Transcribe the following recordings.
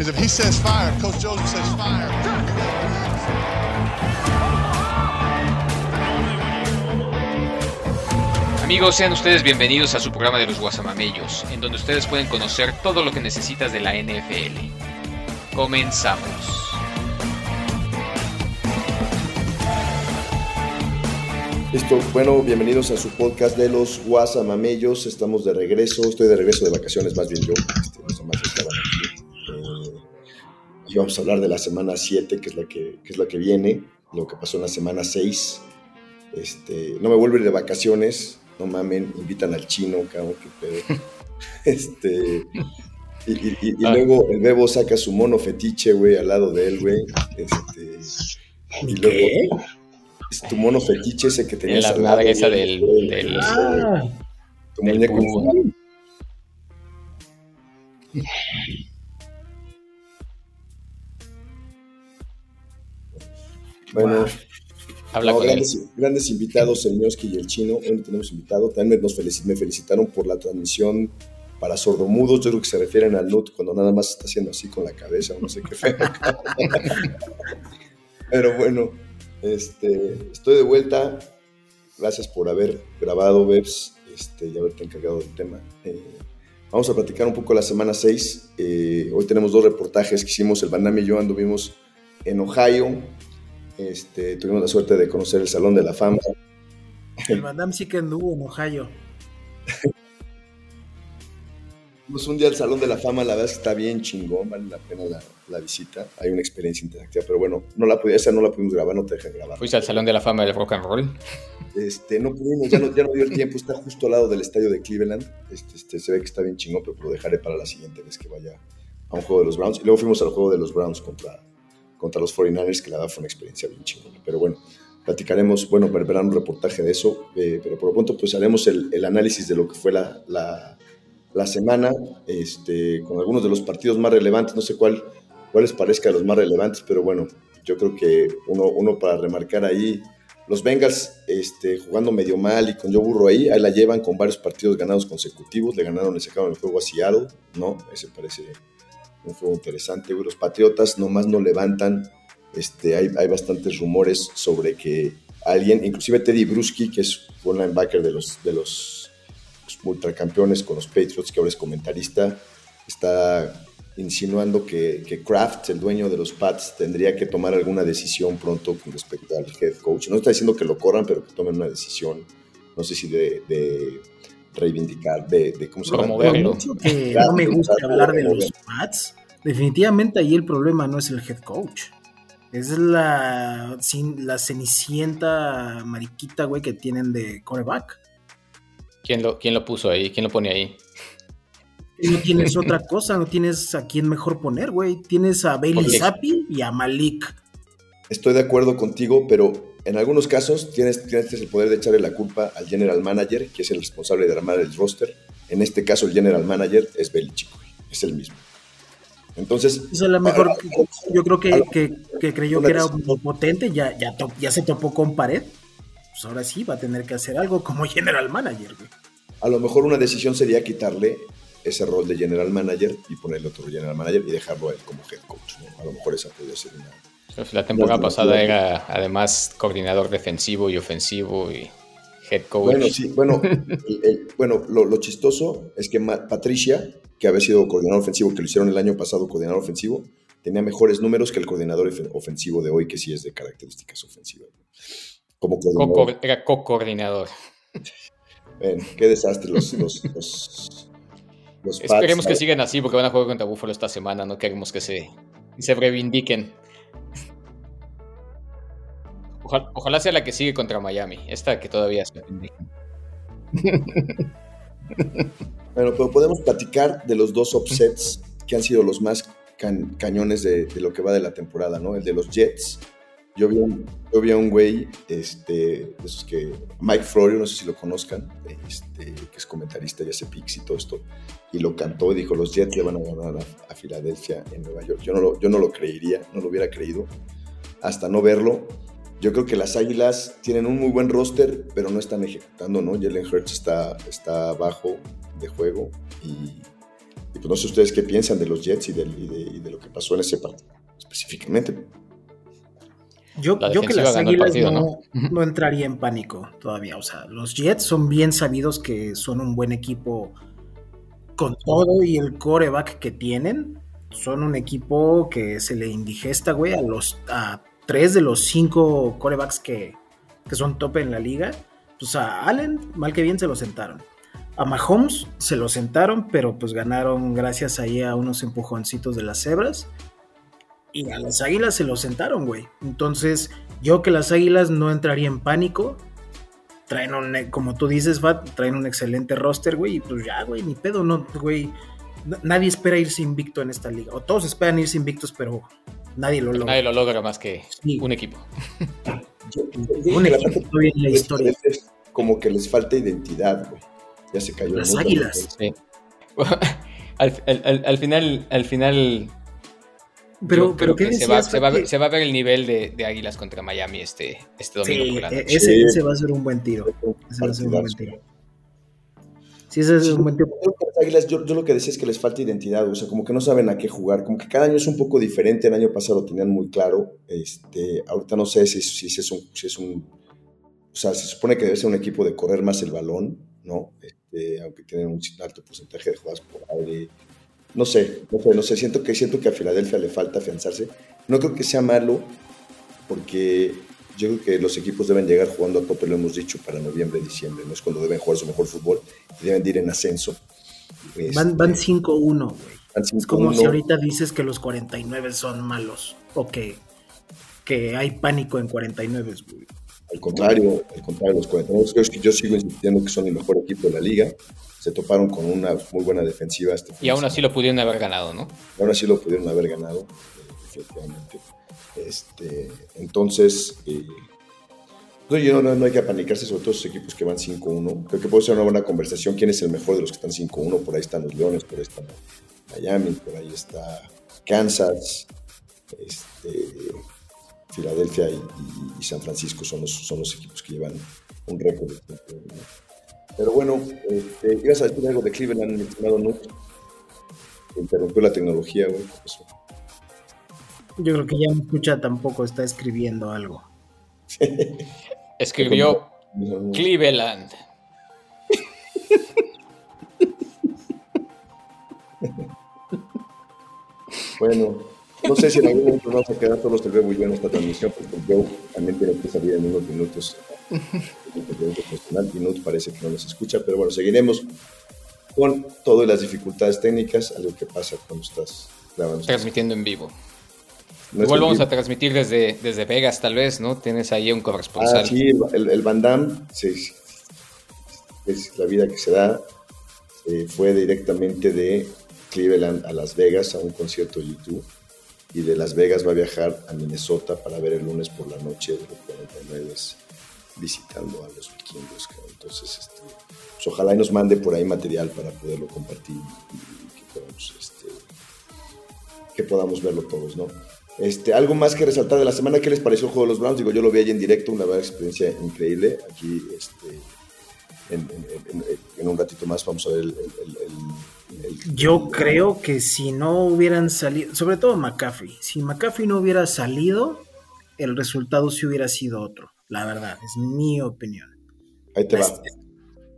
Because if he says fire, Coach Joseph says fire. Amigos, sean ustedes bienvenidos a su programa de los Guasamamellos, en donde ustedes pueden conocer todo lo que necesitas de la NFL. Comenzamos. Listo, bueno, bienvenidos a su podcast de los Guasamamellos. Estamos de regreso, estoy de regreso de vacaciones, más bien yo. Este, y vamos a hablar de la semana 7, que es la que, que es la que viene, lo que pasó en la semana 6. Este, no me vuelvo a ir de vacaciones, no mamen, invitan al chino, cabrón, qué pedo. Este, y, y- y- y Ah. luego el bebo saca su mono fetiche, güey, al lado de él, güey. Este, y luego es tu mono fetiche ese que En tenías la al lado, madre esa güey, del, güey, del- Ah, tu del muñeco Bueno, Habla no, con él. grandes, grandes invitados, el Mioski y el Chino. Hoy no tenemos invitado. También nos felici- me felicitaron por la transmisión para sordomudos. Yo creo que se refieren al NUT cuando nada más está haciendo así con la cabeza, no sé qué feo. Pero bueno, este, estoy de vuelta. Gracias por haber grabado, Bebs, este, y haberte encargado del tema. Eh, vamos a platicar un poco la semana 6. Eh, hoy tenemos dos reportajes que hicimos. El Bandami y yo anduvimos en Ohio. Este, tuvimos la suerte de conocer el Salón de la Fama. el Van Damme sí que anduvo en Ohio. Fuimos un día al Salón de la Fama, la verdad es que está bien chingón, vale la pena la, la visita. Hay una experiencia interactiva, pero bueno, no la esa no la pudimos grabar, no te dejan grabar. Fuiste al Salón de la Fama del Rock and Roll. Este, no pudimos, ya no, ya no dio el tiempo, está justo al lado del estadio de Cleveland. Este, este, se ve que está bien chingón, pero lo dejaré para la siguiente vez que vaya a un juego de los Browns. Y luego fuimos al juego de los Browns contra, contra los 49ers, que la verdad fue una experiencia bien chingona. Pero bueno, platicaremos, bueno, verán un reportaje de eso, eh, pero por lo pronto pues haremos el, el análisis de lo que fue la, la, la semana, este, con algunos de los partidos más relevantes, no sé cuál, cuál les parezca los más relevantes, pero bueno, yo creo que uno, uno para remarcar ahí, los Bengals este, jugando medio mal y con Joe Burrow ahí, ahí la llevan con varios partidos ganados consecutivos, le ganaron, le sacaron el juego a Seattle, ¿no? Ese parece un juego interesante. Los Patriotas nomás no levantan, este, hay, hay bastantes rumores sobre que alguien, inclusive Teddy Bruschi, que es un linebacker de los, de los pues, ultracampeones con los Patriots, que ahora es comentarista, está insinuando que, que Kraft, el dueño de los Pats, tendría que tomar alguna decisión pronto con respecto al head coach. No está diciendo que lo corran, pero que tomen una decisión, no sé si de reivindicar, de, de ¿cómo se llama? Promover. Por Verlo. mucho que no me gusta hablar de los Pats, definitivamente ahí el problema no es el head coach. Es la, sin- la cenicienta mariquita, güey, que tienen de coreback. ¿Quién lo, ¿Quién lo puso ahí? ¿Quién lo pone ahí? No tienes otra cosa, no tienes a quién mejor poner, güey. Tienes a Bailey Zappi y a Malik. Estoy de acuerdo contigo, pero en algunos casos tienes, tienes el poder de echarle la culpa al general manager, que es el responsable de armar el roster. En este caso, el general manager es Belichick, es el mismo. Entonces, es la mejor. Yo creo que, que- que creyó que era potente, ya, ya, to- ya se topó con pared. Pues ahora sí va a tener que hacer algo como general manager, güey. a lo mejor una decisión sería quitarle ese rol de general manager y ponerle otro general manager y dejarlo a él como head coach. ¿no? A lo mejor esa podría ser una... La temporada pasada era además coordinador defensivo y ofensivo y head coach. Bueno, sí, bueno, el- el- bueno lo, lo chistoso es que Patricia, que había sido coordinador ofensivo, que lo hicieron el año pasado coordinador ofensivo, tenía mejores números que el coordinador ofen- ofensivo de hoy, que sí es de características ofensivas. Como coordinador. Co- era co-coordinador. Bueno, qué desastre los, los, los, Esperemos que sigan así porque van a jugar contra Buffalo esta semana. No queremos que se, se reivindiquen. Ojalá, sea la que sigue contra Miami. Esta que todavía se. Bueno, pero podemos platicar de los dos upsets que han sido los más cañones de, de lo que va de la temporada, ¿no? El de los Jets. Yo vi, un, yo vi a un güey, este, esos que, Mike Florio, no sé si lo conozcan, este, que es comentarista y hace picks y todo esto, y lo cantó y dijo, los Jets le van a ganar a, a Filadelfia en Nueva York. Yo no, lo, yo no lo creería, no lo hubiera creído, hasta no verlo. Yo creo que las Águilas tienen un muy buen roster, pero no están ejecutando, ¿no? Jalen Hurts está, está bajo de juego y, Y pues no sé ustedes qué piensan de los Jets y, de, y de lo que pasó en ese partido específicamente. Yo, La yo que las águilas partido, no, ¿no? no entraría en pánico todavía. O sea, los Jets son bien sabidos que son un buen equipo con todo y el coreback que tienen. Son un equipo que se le indigesta, güey, a los a tres de los cinco corebacks que, que son tope en la liga. Pues a Allen, mal que bien, se lo sentaron. A Mahomes se lo sentaron, pero pues ganaron gracias ahí a unos empujoncitos de las cebras. Y a las águilas se lo sentaron, güey. Entonces, yo que las águilas no entraría en pánico. Traen un, e- como tú dices, Fat, traen un excelente roster, güey. Y pues ya, güey, ni pedo, no, güey. Nadie espera irse invicto en esta liga. O todos esperan irse invictos, pero nadie lo logra. Nadie lo logra más que Sí. un equipo. Yo- yo digo Un equipo todavía en la de historia. es como que les falta identidad, güey. Ya se cayó. Las águilas. Sí. al, al- al- al final, al final Pero, pero ¿qué se va, se, va a ver, Fat? se va a ver el nivel de, de Águilas contra Miami este, este domingo Sí, por la e- noche. ese, Sí. ese va a ser un buen tiro. Ese va a ser un buen tiro. Sí, ese es un buen Águilas, yo, yo lo que decía es que les falta identidad, o sea, como que no saben a qué jugar, como que cada año es un poco diferente, el año pasado lo tenían muy claro, este, ahorita no sé si, si, si es un, si es un, o sea, se supone que debe ser un equipo de correr más el balón, ¿no? Este, aunque tienen un alto porcentaje de jugadas por aire, no sé, no sé, no sé, siento que, siento que a Filadelfia le falta afianzarse, no creo que sea malo, porque yo creo que los equipos deben llegar jugando a tope, lo hemos dicho, para noviembre, diciembre, no es cuando deben jugar su mejor fútbol, y deben de ir en ascenso. Van, van Este, 5-1, güey. van Es como 5-1. si ahorita dices que los 49 son malos o que, que hay pánico en 49, güey. Al contrario, al contrario, los 49 creo que yo sigo insistiendo que son el mejor equipo de la liga. Se toparon con una muy buena defensiva. Este Y aún así lo pudieron haber ganado, ¿no? Aún así lo pudieron haber ganado, definitivamente. Este, entonces, eh, no, yo no, no hay que apanicarse, sobre todo esos equipos que van 5-1. Creo que puede ser una buena conversación. ¿Quién es el mejor de los que están 5-1? Por ahí están los Leones, por ahí está Miami, por ahí está Kansas, este, Filadelfia y, San Francisco son los, son los equipos que llevan un récord. de 5-1. Pero bueno, este, ibas a decir algo de Cleveland, mi estimado. Interrumpió la tecnología, güey. ¿qué pasó? Yo creo que ya no escucha tampoco, está escribiendo algo. Escribió Cleveland. Bueno, no sé si en algún momento vamos a quedar todos el Bebo y yo en esta transmisión, porque Joe también tiene que salir en unos minutos. no parece que no nos escucha, pero bueno, seguiremos con todas las dificultades técnicas, algo que pasa cuando estás grabando. Transmitiendo en vivo. No Igual vamos a transmitir desde, desde Vegas, tal vez, ¿no? Tienes ahí un corresponsal. Ah, sí, el, el Van Damme, sí, sí, es la vida que se da. eh, fue directamente de Cleveland a Las Vegas a un concierto de YouTube. Y de Las Vegas va a viajar a Minnesota para ver el lunes por la noche de los 49 visitando a los vikingos. Entonces, este, pues, ojalá y nos mande por ahí material para poderlo compartir y que podamos, este, que podamos verlo todos, ¿no? Este, algo más que resaltar de la semana, ¿qué les pareció el juego de los Browns? Digo, yo lo vi ahí en directo, una verdad experiencia increíble. Aquí, este, en, en- en- en un ratito más vamos a ver el... el- el- el- Yo creo que si no hubieran salido, sobre todo McCaffrey, si McCaffrey no hubiera salido, el resultado sí hubiera sido otro. La verdad, es mi opinión. Ahí te va. Este-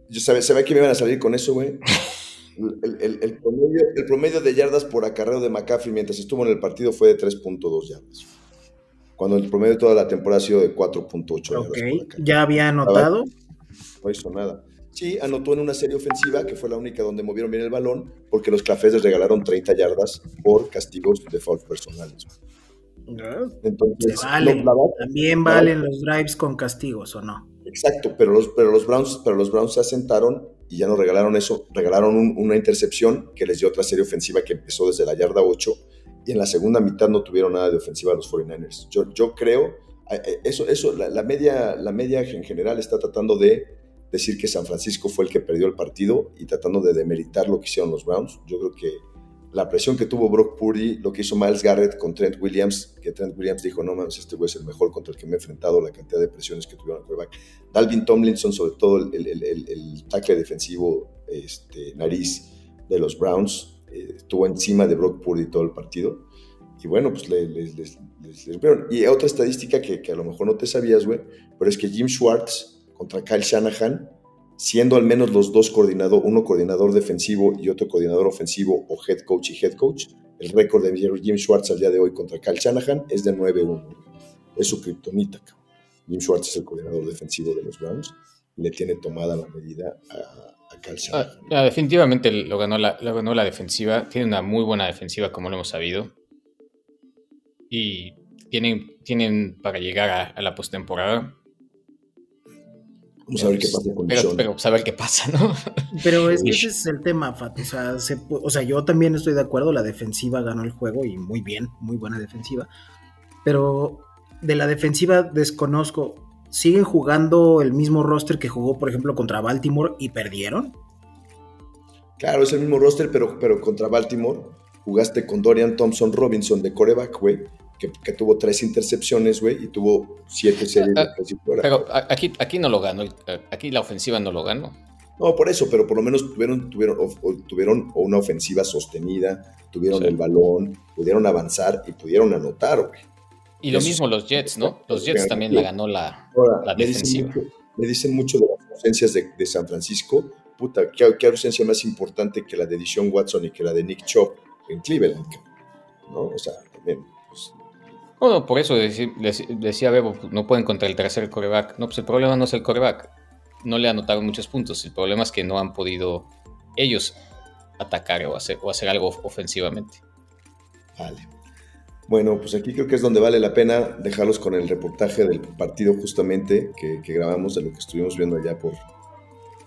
Yo ve que me iban a salir con eso, güey. El, el- el promedio, el promedio de yardas por acarreo de McCaffrey mientras estuvo en el partido fue de 3.2 yardas. Cuando el promedio de toda la temporada ha sido de 4.8 yardas Ok, por ya había anotado. No hizo nada. Sí, anotó en una serie ofensiva, que fue la única donde movieron bien el balón, porque los cafés les regalaron 30 yardas por castigos de foul personales. Entonces, la verdad- También valen los drives con castigos, ¿o no? Exacto, pero los, pero los Browns, pero los Browns se asentaron y ya no regalaron eso, regalaron un- una intercepción que les dio otra serie ofensiva que empezó desde la yarda 8 y en la segunda mitad no tuvieron nada de ofensiva los 49ers. Yo, yo creo, eso, eso la, la media, la media en general está tratando de decir que San Francisco fue el que perdió el partido y tratando de demeritar lo que hicieron los Browns. Yo creo que la presión que tuvo Brock Purdy, lo que hizo Miles Garrett con Trent Williams, que Trent Williams dijo, no mames, este güey es el mejor contra el que me he enfrentado, la cantidad de presiones que tuvieron al quarterback. Dalvin Tomlinson, sobre todo el, el, el, el- el tackle defensivo, este, nariz de los Browns, eh, estuvo encima de Brock Purdy todo el partido. Y bueno, pues les, les, les, les Y otra estadística que, que, a lo mejor no te sabías, güey, pero es que Jim Schwartz contra Kyle Shanahan, siendo al menos los dos coordinadores, uno coordinador defensivo y otro coordinador ofensivo o head coach y head coach, el récord de Jim Schwartz al día de hoy contra Kyle Shanahan es de 9-1. Es su kriptonita, cabrón. Jim Schwartz es el coordinador defensivo de los Browns y le tiene tomada la medida a, a Kyle Shanahan. Ah, definitivamente lo ganó, la, lo ganó la defensiva. Tiene una muy buena defensiva, como lo hemos sabido y tienen, tienen para llegar a, a la postemporada. Vamos a ver qué pasa con pero, Sean. pero pues a ver qué pasa, ¿no? Pero es que ese es el tema, Fat. O sea, se, o sea, yo también estoy de acuerdo. La defensiva ganó el juego y muy bien, muy buena defensiva. Pero de la defensiva desconozco. ¿Siguen jugando el mismo roster que jugó, por ejemplo, contra Baltimore y perdieron? Claro, es el mismo roster, pero, pero contra Baltimore jugaste con Dorian Thompson Robinson de coreback, güey, que, que, tuvo tres intercepciones, güey, y tuvo siete series de casi fuera. Pero aquí, aquí no lo ganó, aquí la ofensiva no lo ganó. No, por eso, pero por lo menos tuvieron, tuvieron, o, o, tuvieron una ofensiva sostenida, tuvieron sí. el balón, pudieron avanzar y pudieron anotar, güey. Y lo mismo los Jets, ¿no? Los Jets también la ganó la, Ahora, la defensiva. Me dicen, mucho, me dicen mucho de las ausencias de, de San Francisco. Puta, ¿qué, ¿qué, ausencia más importante que la de Dishon Watson y que la de Nick Chop en Cleveland? ¿No? O sea, también. Pues, bueno, por eso decía, Bebo, no pueden contra el tercer coreback. No, pues el problema no es el coreback. No le anotaron muchos puntos. El problema es que no han podido ellos atacar o hacer, o hacer algo ofensivamente. Vale. Bueno, pues aquí creo que es donde vale la pena dejarlos con el reportaje del partido justamente que, que grabamos de lo que estuvimos viendo allá por,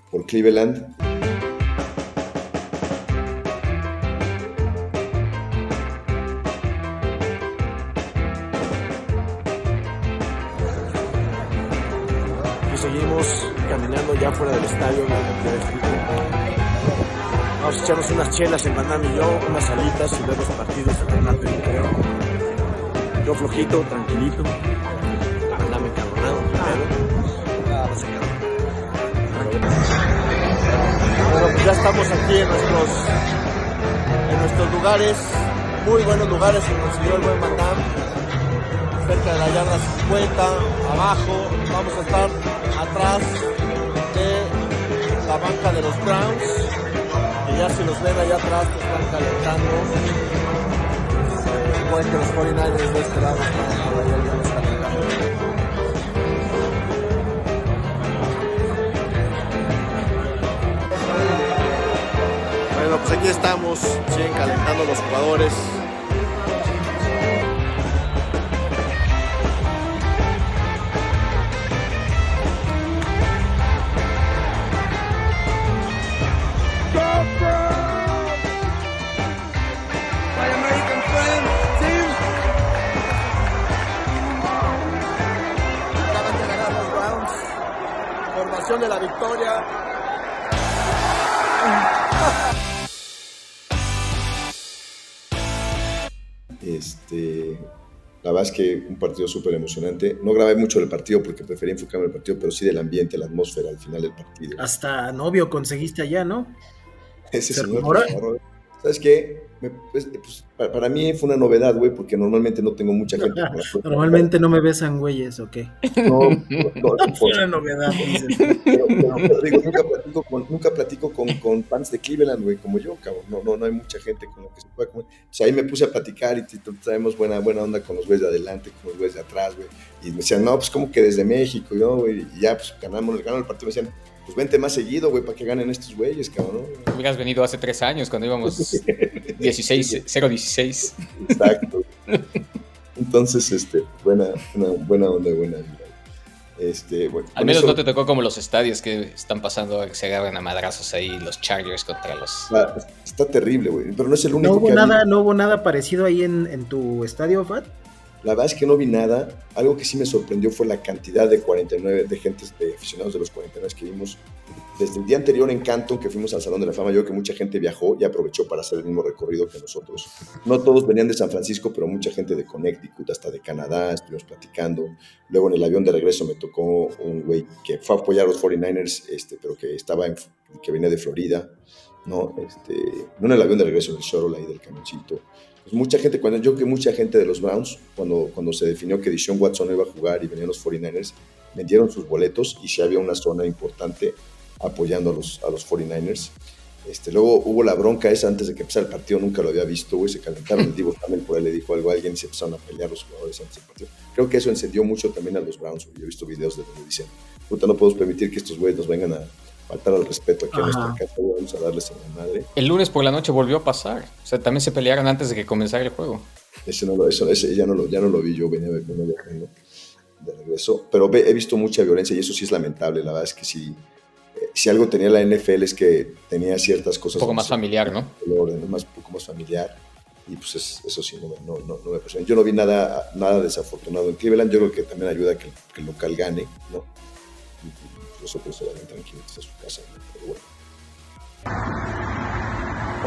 por Cleveland. Echarnos unas chelas en Miami y yo, unas alitas y ver los partidos en el creo. Yo flojito, tranquilito. Andame cabronado Bueno, pues ya estamos aquí en nuestros, en nuestros lugares, muy buenos lugares, se consiguió el buen Mandam, cerca de la yarda 50, abajo, vamos a estar atrás de la banca de los Browns, y ya si los ven allá atrás, que están calentando pueden que los 49ers de este por ahí algunos calentando. Bueno, pues aquí estamos, siguen calentando los jugadores. De la victoria. Este, la verdad es que un partido súper emocionante. No grabé mucho el partido porque preferí enfocarme en el partido, pero sí del ambiente, la atmósfera al final del partido. Hasta novio conseguiste allá, ¿no? Ese señor, ¿sabes qué? Me, pues, pues, para, para, mí fue una novedad, güey, porque normalmente no tengo mucha gente. normalmente no me besan güeyes, ¿o qué? No, no, no fue una novedad. Pero, pero, pero, digo, nunca platico, con, nunca platico con, con, fans de Cleveland, güey, como yo, cabrón. No, no, no hay mucha gente con la que se pueda comer. Pues ahí me puse a platicar y traemos buena, buena onda con los güeyes de adelante, con los güeyes de atrás, güey. Y me decían, no, pues como que desde México, yo, güey, y ya, pues ganamos, ganamos el partido. Me decían, pues vente más seguido, güey, para que ganen estos güeyes, cabrón. Hubieras venido hace tres años cuando íbamos 16, 0-16. Exacto. Entonces, este, buena, una buena onda, buena vida. Este, bueno, Al menos eso, no te tocó como los estadios que están pasando, que se agarran a madrazos ahí los Chargers contra los... Ah, está terrible, güey, pero no es el único ¿No hubo, que nada, ¿No hubo nada parecido ahí en, en tu estadio, Fat? La verdad es que no vi nada. Algo que sí me sorprendió fue la cantidad de 49, de gente, de aficionados de los 49 que vimos. Desde el día anterior en Canton, que fuimos al Salón de la Fama, yo creo que mucha gente viajó y aprovechó para hacer el mismo recorrido que nosotros. No todos venían de San Francisco, pero mucha gente de Connecticut, hasta de Canadá, estuvimos platicando. Luego en el avión de regreso me tocó un güey que fue a apoyar a los 49ers, este, pero que, estaba en, que venía de Florida. ¿no? Este, no en el avión de regreso, en el shuttle ahí del camioncito. Pues mucha gente, cuando yo que mucha gente de los Browns, cuando, cuando se definió que Dishon Watson iba a jugar y venían los 49ers, vendieron sus boletos y si había una zona importante apoyando a los, a los 49ers. Este, luego hubo la bronca esa antes de que empezara el partido, nunca lo había visto, güey, se calentaron, el Divo también por ahí le dijo algo a alguien y se empezaron a pelear los jugadores antes del partido. Creo que eso encendió mucho también a los Browns, güey. Yo he visto videos de donde dicen, puta, no podemos permitir que estos güeyes nos vengan a faltar al respeto aquí a nuestra casa, vamos a darles a la madre. El lunes por la noche volvió a pasar, o sea, también se pelearon antes de que comenzara el juego. Ese, no lo, eso, ese ya, no lo, ya no lo vi, yo venía, venía viajando de regreso, pero he visto mucha violencia y eso sí es lamentable, la verdad es que sí si algo tenía la NFL es que tenía ciertas cosas. Un poco más familiar, ¿no? El orden, más, un poco más familiar. Y pues eso sí, no, no, no, no, me Yo no vi nada, nada desafortunado en Cleveland. Yo creo que también ayuda a que, el local gane, ¿no?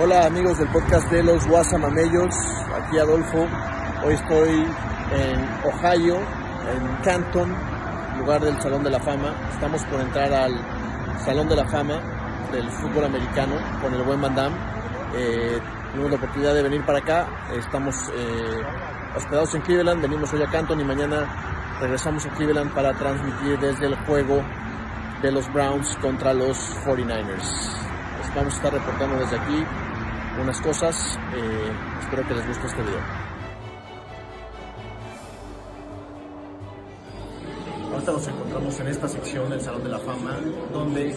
Hola amigos del podcast de los Guasamamellos, aquí Adolfo. Hoy estoy en Ohio, en Canton, lugar del Salón de la Fama. Estamos por entrar al Salón de la Fama del fútbol americano con el buen Van Damme. Eh, la oportunidad de venir para acá, estamos eh, hospedados en Cleveland, venimos hoy a Canton y mañana regresamos a Cleveland para transmitir desde el juego de los Browns contra los 49ers. vamos a estar reportando desde aquí unas cosas, eh, espero que les guste este video. Ahorita nos encontramos en esta sección del Salón de la Fama, donde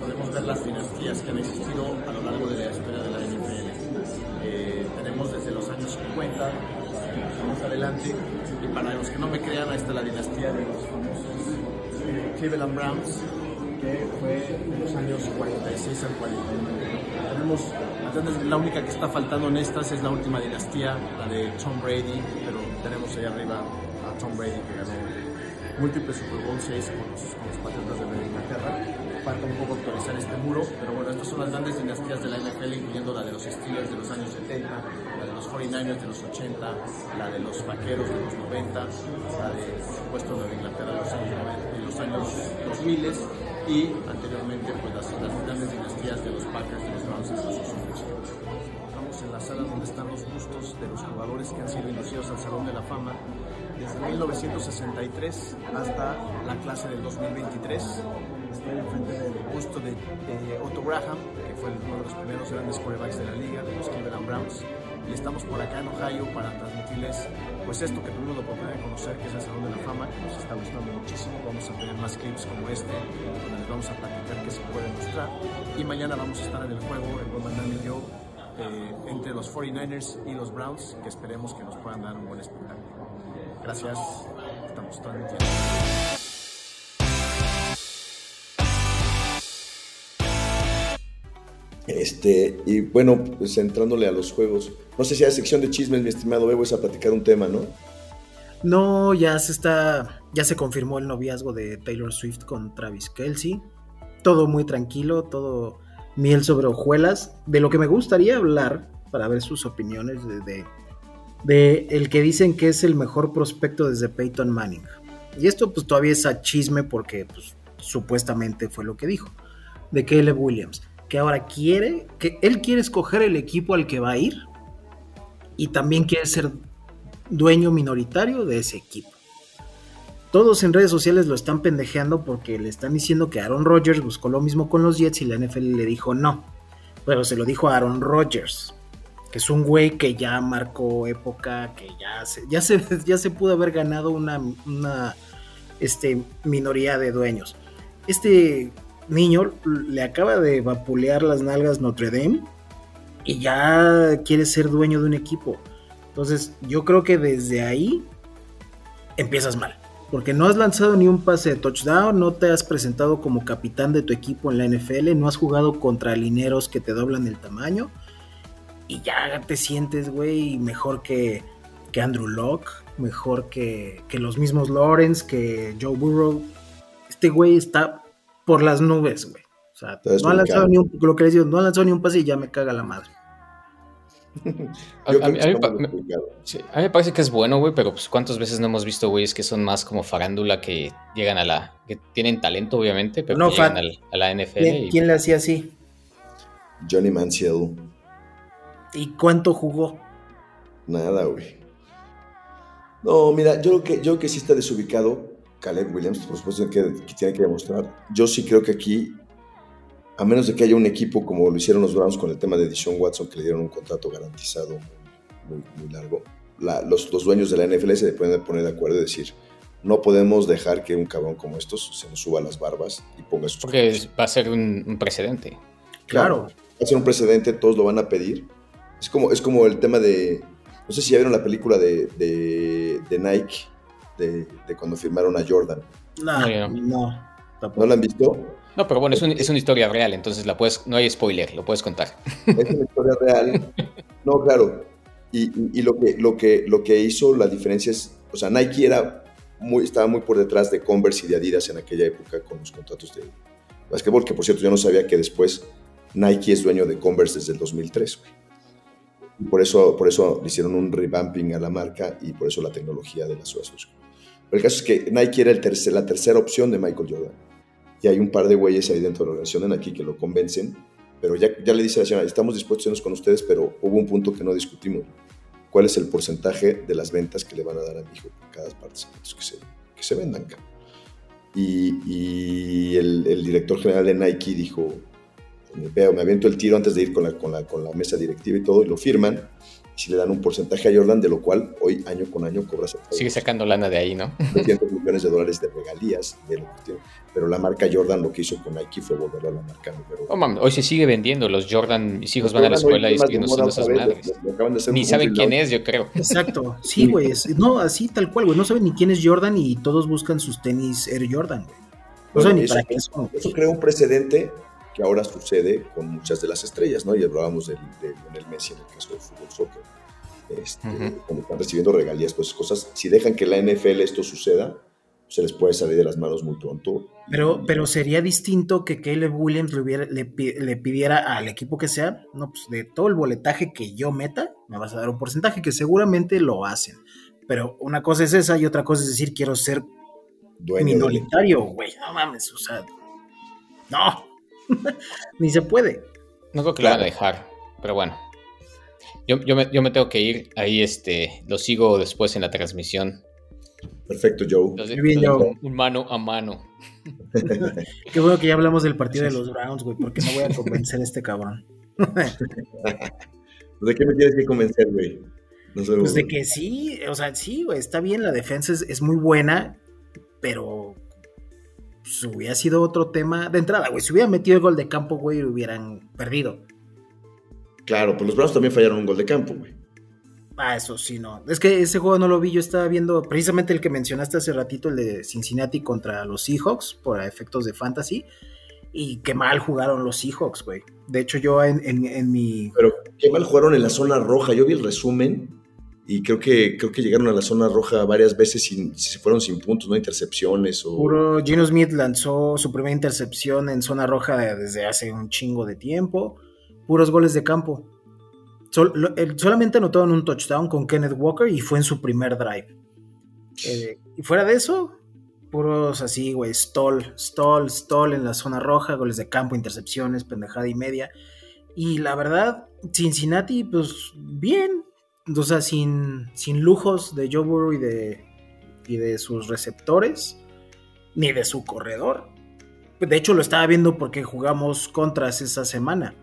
podemos ver las dinastías que han existido a lo largo de la historia de la NFL. Eh, tenemos desde los años 50, más adelante, y para los que no me crean, ahí está la dinastía de los famosos Cleveland Browns, que fue de los años 46 al 41. Tenemos, la única que está faltando en estas es la última dinastía, la de Tom Brady, pero tenemos ahí arriba a Tom Brady que ganó múltiples Super Bowl 6 con los, con los Patriotas de Inglaterra. Falta un poco actualizar este muro, pero bueno, estas son las grandes dinastías de la NFL, incluyendo la de los Steelers de los años 70, la de los 49ers de los 80, la de los Vaqueros de los 90, la de, por supuesto, de Inglaterra de los años, de los años 2000 y anteriormente pues las, las grandes dinastías de los Packers, de los Browns y de los Estamos en la sala donde están los bustos de los jugadores que han sido inducidos al Salón de la Fama desde 1963 hasta la clase del 2023. Estoy enfrente del busto de, Otto Graham, que fue uno de los primeros grandes quarterbacks de la liga, de los Cleveland Browns. Y estamos por acá en Ohio para transmitirles pues esto que tuvimos la oportunidad de conocer, que es el Salón de la Fama, que nos está gustando muchísimo. Vamos a tener más clips como este, donde les vamos a platicar qué se puede mostrar. Y mañana vamos a estar en el juego, el Buen y yo, eh, entre los 49ers y los Browns, que esperemos que nos puedan dar un buen espectáculo. Gracias. Estamos transmitiendo. Este, y bueno, pues entrándole a los juegos. No sé si hay sección de chismes, mi estimado Bebo, es a platicar un tema, ¿no? No, ya se está. Ya se confirmó el noviazgo de Taylor Swift con Travis Kelsey. Todo muy tranquilo, todo miel sobre hojuelas. De lo que me gustaría hablar, para ver sus opiniones de de el que dicen que es el mejor prospecto desde Peyton Manning. Y esto pues todavía es a chisme porque pues, supuestamente fue lo que dijo. De Caleb Williams. Que ahora quiere, que él quiere escoger el equipo al que va a ir. Y también quiere ser dueño minoritario de ese equipo. Todos en redes sociales lo están pendejeando porque le están diciendo que Aaron Rodgers buscó lo mismo con los Jets y la NFL le dijo no. Pero se lo dijo a Aaron Rodgers es un güey que ya marcó época, que ya se, ya se, ya se pudo haber ganado una, este, minoría de dueños. Este niño le acaba de vapulear las nalgas Notre Dame y ya quiere ser dueño de un equipo. Entonces, yo creo que desde ahí empiezas mal. Porque no has lanzado ni un pase de touchdown, no te has presentado como capitán de tu equipo en la NFL, no has jugado contra lineros que te doblan el tamaño y ya te sientes, güey, mejor que, que Andrew Locke, mejor que, que, los mismos Lawrence, que Joe Burrow. Este güey está por las nubes, güey. O sea, no ha lanzado ni un, lo que les digo, no ha lanzado ni un pase y ya me caga la madre. a, mí, me parece que es bueno, güey, pero pues cuántas veces no hemos visto güeyes que son más como farándula que llegan a la... que tienen talento, obviamente, pero no, llegan a la NFL. ¿Quién, ¿quién le hacía así? Johnny Manziel. ¿Y cuánto jugó? Nada, güey. No, mira, yo creo que, yo creo que sí está desubicado Caleb Williams, por supuesto que, que tiene que demostrar. Yo sí creo que aquí, a menos de que haya un equipo como lo hicieron los Browns con el tema de Dishon Watson, que le dieron un contrato garantizado muy, muy largo, la- los, los dueños de la NFL se pueden poner de acuerdo y decir, no podemos dejar que un cabrón como estos se nos suba las barbas y ponga sus Porque es- va a ser un, un precedente. Claro. Va a ser un precedente, todos lo van a pedir. Es como, es como el tema de. No sé si ya vieron la película de, de, de Nike, de, de cuando firmaron a Jordan. No, No, no. tampoco. ¿No la han visto? No, pero bueno, es, un- es una historia real, entonces la puedes, no hay spoiler, lo puedes contar. Es una historia real. No, claro. Y, y- y lo, que, lo, que, lo que hizo la diferencia es. O sea, Nike era muy, estaba muy por detrás de Converse y de Adidas en aquella época con los contratos de básquetbol, que por cierto yo no sabía que después Nike es dueño de Converse desde el 2003. güey. Y por eso, por eso le hicieron un revamping a la marca y por eso la tecnología de la Suez. Pero el caso es que Nike era la tercera opción de Michael Jordan. Y hay un par de güeyes ahí dentro de la organización de Nike que lo convencen, pero ya, le dice a la señora, estamos dispuestos a irnos con ustedes, pero hubo un punto que no discutimos. ¿Cuál es el porcentaje de las ventas que le van a dar a mi hijo por cada parte que se, que se vendan? Y, y el, director general de Nike dijo, me, me aviento el tiro antes de ir con la, con, la, con la mesa directiva y todo, y lo firman, si le dan un porcentaje a Jordan, de lo cual hoy año con año cobra Sigue sacando lana de ahí, ¿no? 300 millones de dólares de regalías de lo que tiene. Pero la marca Jordan lo que hizo con Nike fue volverlo a la marca número No mames, hoy se sigue vendiendo. Los Jordan, mis hijos van a la escuela y siguen usando esas vez, madres. lo- lo acaban de hacer Ni saben quién es, yo creo. Exacto. Sí, güey. No, así tal cual, güey. No saben ni quién es Jordan y todos buscan sus tenis Air Jordan, güey. No Bueno, saben ni eso- para qué son. Eso crea un precedente que ahora sucede con muchas de las estrellas, ¿no? Y hablábamos de, Lionel Messi en el caso del fútbol soccer. Este, Ujú. Cuando están recibiendo regalías, pues cosas, si dejan que la NFL esto suceda, se les puede salir de las manos muy pronto. Pero, pero sería distinto que Caleb Williams le, hubiera- le le pidiera al equipo que sea, no, pues de todo el boletaje que yo meta, me vas a dar un porcentaje que seguramente lo hacen. Pero una cosa es esa y otra cosa es decir, quiero ser Dueño minoritario, güey. No mames, o sea, no, ni se puede. No creo que Claro. lo van a dejar, pero bueno. Yo, yo, me, yo me tengo que ir. Ahí este, lo sigo después en la transmisión. Perfecto, Joe. Muy bien, Joe. un mano a mano. Qué bueno que ya hablamos del partido de los Browns, güey, porque no voy a convencer a este cabrón. ¿De qué me tienes que convencer, güey? No sé, Pues de que sí, o sea, sí, güey, está bien, la defensa es, es muy buena, pero pues, hubiera sido otro tema de entrada, güey. Si hubiera metido el gol de campo, güey, hubieran perdido. Claro, pues los Browns también fallaron un gol de campo, güey. Ah, eso sí, no. Es que ese juego no lo vi, yo estaba viendo precisamente el que mencionaste hace ratito, el de Cincinnati contra los Seahawks, por efectos de fantasy. Y qué mal jugaron los Seahawks, güey. De hecho, yo en, en- en mi Pero qué mal jugaron en la zona roja. Yo vi el resumen y creo que, creo que llegaron a la zona roja varias veces sin, se fueron sin puntos, no intercepciones o... Puro Gino Smith lanzó su primera intercepción en zona roja de- desde hace un chingo de tiempo. Puros goles de campo. Sol- lo- solamente anotaron un touchdown con Kenneth Walker y fue en su primer drive. Eh, y fuera de eso, puros así, güey, stall, stall, stall en la zona roja, goles de campo, intercepciones, pendejada y media. Y la verdad, Cincinnati, pues bien. O sea, sin, sin lujos de Joe Burrow y de, y de sus receptores, ni de su corredor. De hecho, lo estaba viendo porque jugamos contras esa semana.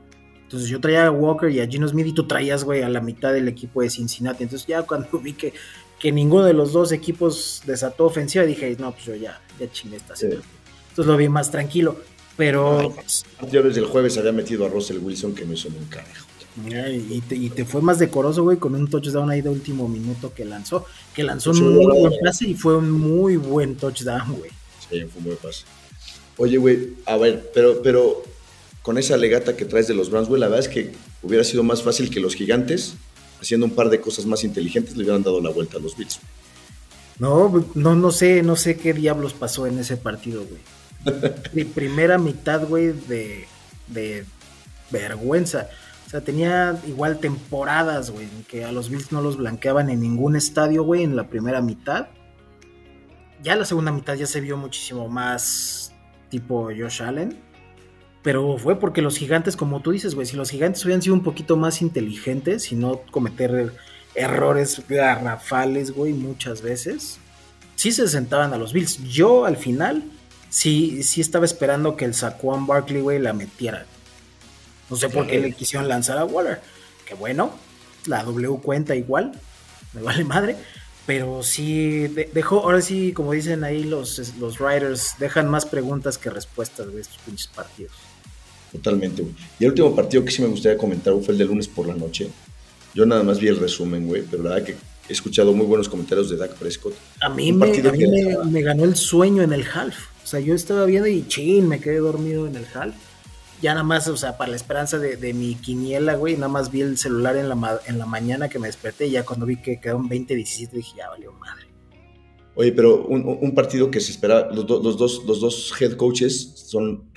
Entonces yo traía a Walker y a Gino Smith y tú traías, güey, a la mitad del equipo de Cincinnati. Entonces ya cuando vi que, que ninguno de los dos equipos desató ofensiva, dije, no, pues yo ya, ya chingué esta Sí. semana. Entonces lo vi más tranquilo. Pero... Ay, Yo desde el jueves había metido a Russell Wilson que no hizo un carajo. Y te, y te fue más decoroso, güey, con un touchdown ahí de último minuto que lanzó. Que lanzó un muy buen pase y fue un muy buen touchdown, güey. Sí, fue un buen pase. Oye, güey, a ver, pero, pero con esa legata que traes de los Browns, güey, la verdad es que hubiera sido más fácil que los gigantes, haciendo un par de cosas más inteligentes, le hubieran dado la vuelta a los Bills. No, no, no sé, no sé qué diablos pasó en ese partido, güey. Mi primera mitad, güey, de, de vergüenza. Sea, tenía igual temporadas, güey, en que a los Bills no los blanqueaban en ningún estadio, güey, en la primera mitad. Ya la segunda mitad ya se vio muchísimo más tipo Josh Allen. Pero fue porque los gigantes, como tú dices, güey, si los gigantes hubieran sido un poquito más inteligentes y no cometer errores garrafales, güey, muchas veces, sí se sentaban a los Bills. Yo al final sí, sí estaba esperando que el Saquon Barkley, güey, la metiera. No sé por qué le quisieron lanzar a Waller. Que bueno, la W cuenta igual, me vale madre. Pero sí, dejó, ahora sí, como dicen ahí los, los writers, dejan más preguntas que respuestas de estos pinches partidos. Totalmente, güey. Y el último partido que sí me gustaría comentar fue el de lunes por la noche. Yo nada más vi el resumen, güey, pero la verdad que he escuchado muy buenos comentarios de Dak Prescott. A mí, me, me, ganó el sueño en el half. O sea, yo estaba viendo y chin, me quedé dormido en el half ya nada más, o sea, para la esperanza de, mi quiniela, güey, nada más vi el celular en la, en la mañana que me desperté y ya cuando vi que quedó un 20-17 dije, ya valió madre. Oye, pero un, partido que se espera, los, los, dos, los dos head coaches son